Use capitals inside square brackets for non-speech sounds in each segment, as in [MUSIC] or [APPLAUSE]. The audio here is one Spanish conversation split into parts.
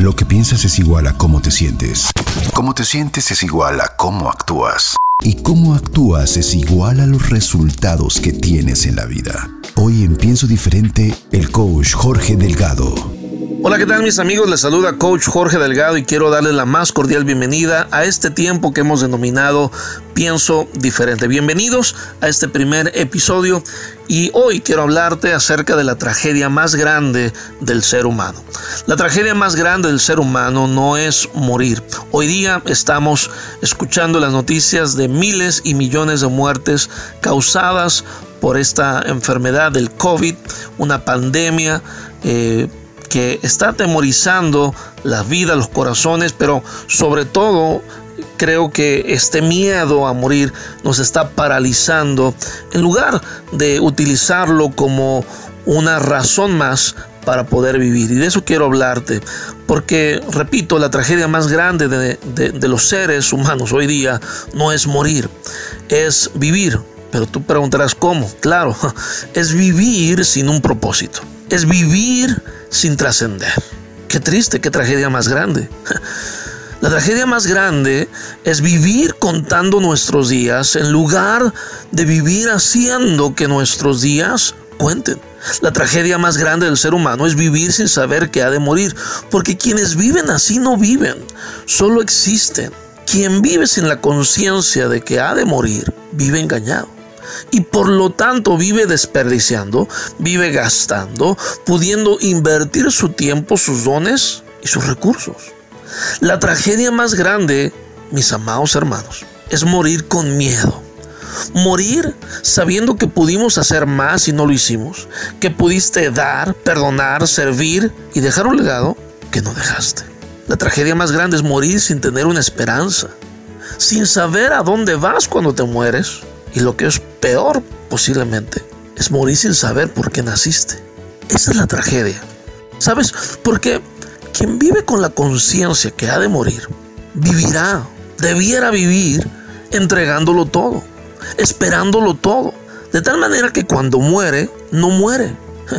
Lo que piensas es igual a cómo te sientes. Cómo te sientes es igual a cómo actúas. Y cómo actúas es igual a los resultados que tienes en la vida. Hoy en Pienso Diferente, el coach Jorge Delgado. Hola, ¿qué tal mis amigos? Les saluda coach Jorge Delgado y quiero darles la más cordial bienvenida a este tiempo que hemos denominado Pienso Diferente. Bienvenidos a este primer episodio y hoy quiero hablarte acerca de la tragedia más grande del ser humano. La tragedia más grande del ser humano no es morir. Hoy día estamos escuchando las noticias de miles y millones de muertes causadas por esta enfermedad del COVID, una pandemia. Eh, que está atemorizando la vida, los corazones, pero sobre todo creo que este miedo a morir nos está paralizando en lugar de utilizarlo como una razón más para poder vivir. Y de eso quiero hablarte, porque, repito, la tragedia más grande de, de, los seres humanos hoy día no es morir, es vivir. Pero tú preguntarás cómo. Claro, [LAUGHS] es vivir sin un propósito, es vivir sin trascender. Qué triste, qué tragedia más grande. [LAUGHS] La tragedia más grande es vivir contando nuestros días en lugar de vivir haciendo que nuestros días cuenten. La tragedia más grande del ser humano es vivir sin saber que ha de morir, porque quienes viven así no viven, solo existen. Quien vive sin la conciencia de que ha de morir, vive engañado y por lo tanto vive desperdiciando, vive gastando, pudiendo invertir su tiempo, sus dones y sus recursos. La tragedia más grande, mis amados hermanos, es morir con miedo. Morir sabiendo que pudimos hacer más y no lo hicimos, que pudiste dar, perdonar, servir y dejar un legado que no dejaste. La tragedia más grande es morir sin tener una esperanza, sin saber a dónde vas cuando te mueres y lo que es peor posiblemente es morir sin saber por qué naciste. Esa es la tragedia. ¿Sabes? Porque quien vive con la conciencia que ha de morir, vivirá, debiera vivir entregándolo todo, esperándolo todo. De tal manera que cuando muere, no muere. [LAUGHS]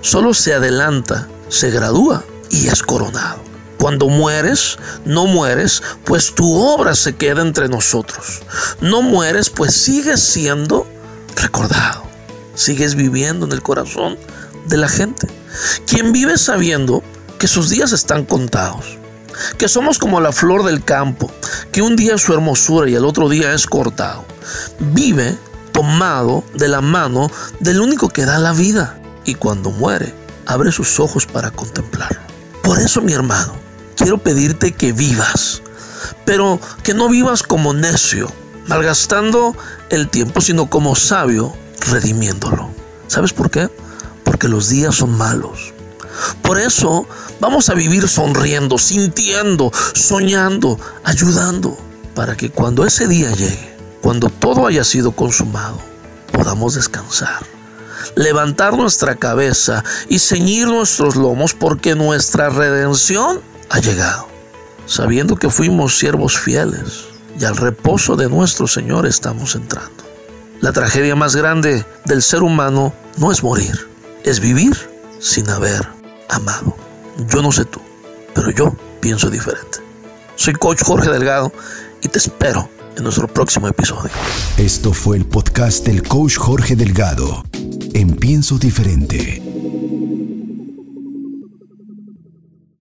Solo se adelanta, se gradúa y es coronado. Cuando mueres, no mueres, pues tu obra se queda entre nosotros. No mueres, pues sigues siendo recordado. Sigues viviendo en el corazón de la gente. Quien vive sabiendo que sus días están contados. Que somos como la flor del campo, que un día es su hermosura y el otro día es cortado. Vive tomado de la mano del único que da la vida y cuando muere abre sus ojos para contemplarlo. Por eso mi hermano, quiero pedirte que vivas, pero que no vivas como necio, malgastando el tiempo, sino como sabio, redimiéndolo. ¿Sabes por qué? Porque los días son malos. Por eso vamos a vivir sonriendo, sintiendo, soñando, ayudando, para que cuando ese día llegue, cuando todo haya sido consumado, podamos descansar, levantar nuestra cabeza y ceñir nuestros lomos, porque nuestra redención ha llegado, sabiendo que fuimos siervos fieles y al reposo de nuestro Señor estamos entrando. La tragedia más grande del ser humano no es morir, es vivir sin haber amado. Yo no sé tú, pero yo pienso diferente. Soy coach Jorge Delgado y te espero en nuestro próximo episodio. Esto fue el podcast del coach Jorge Delgado en Pienso diferente.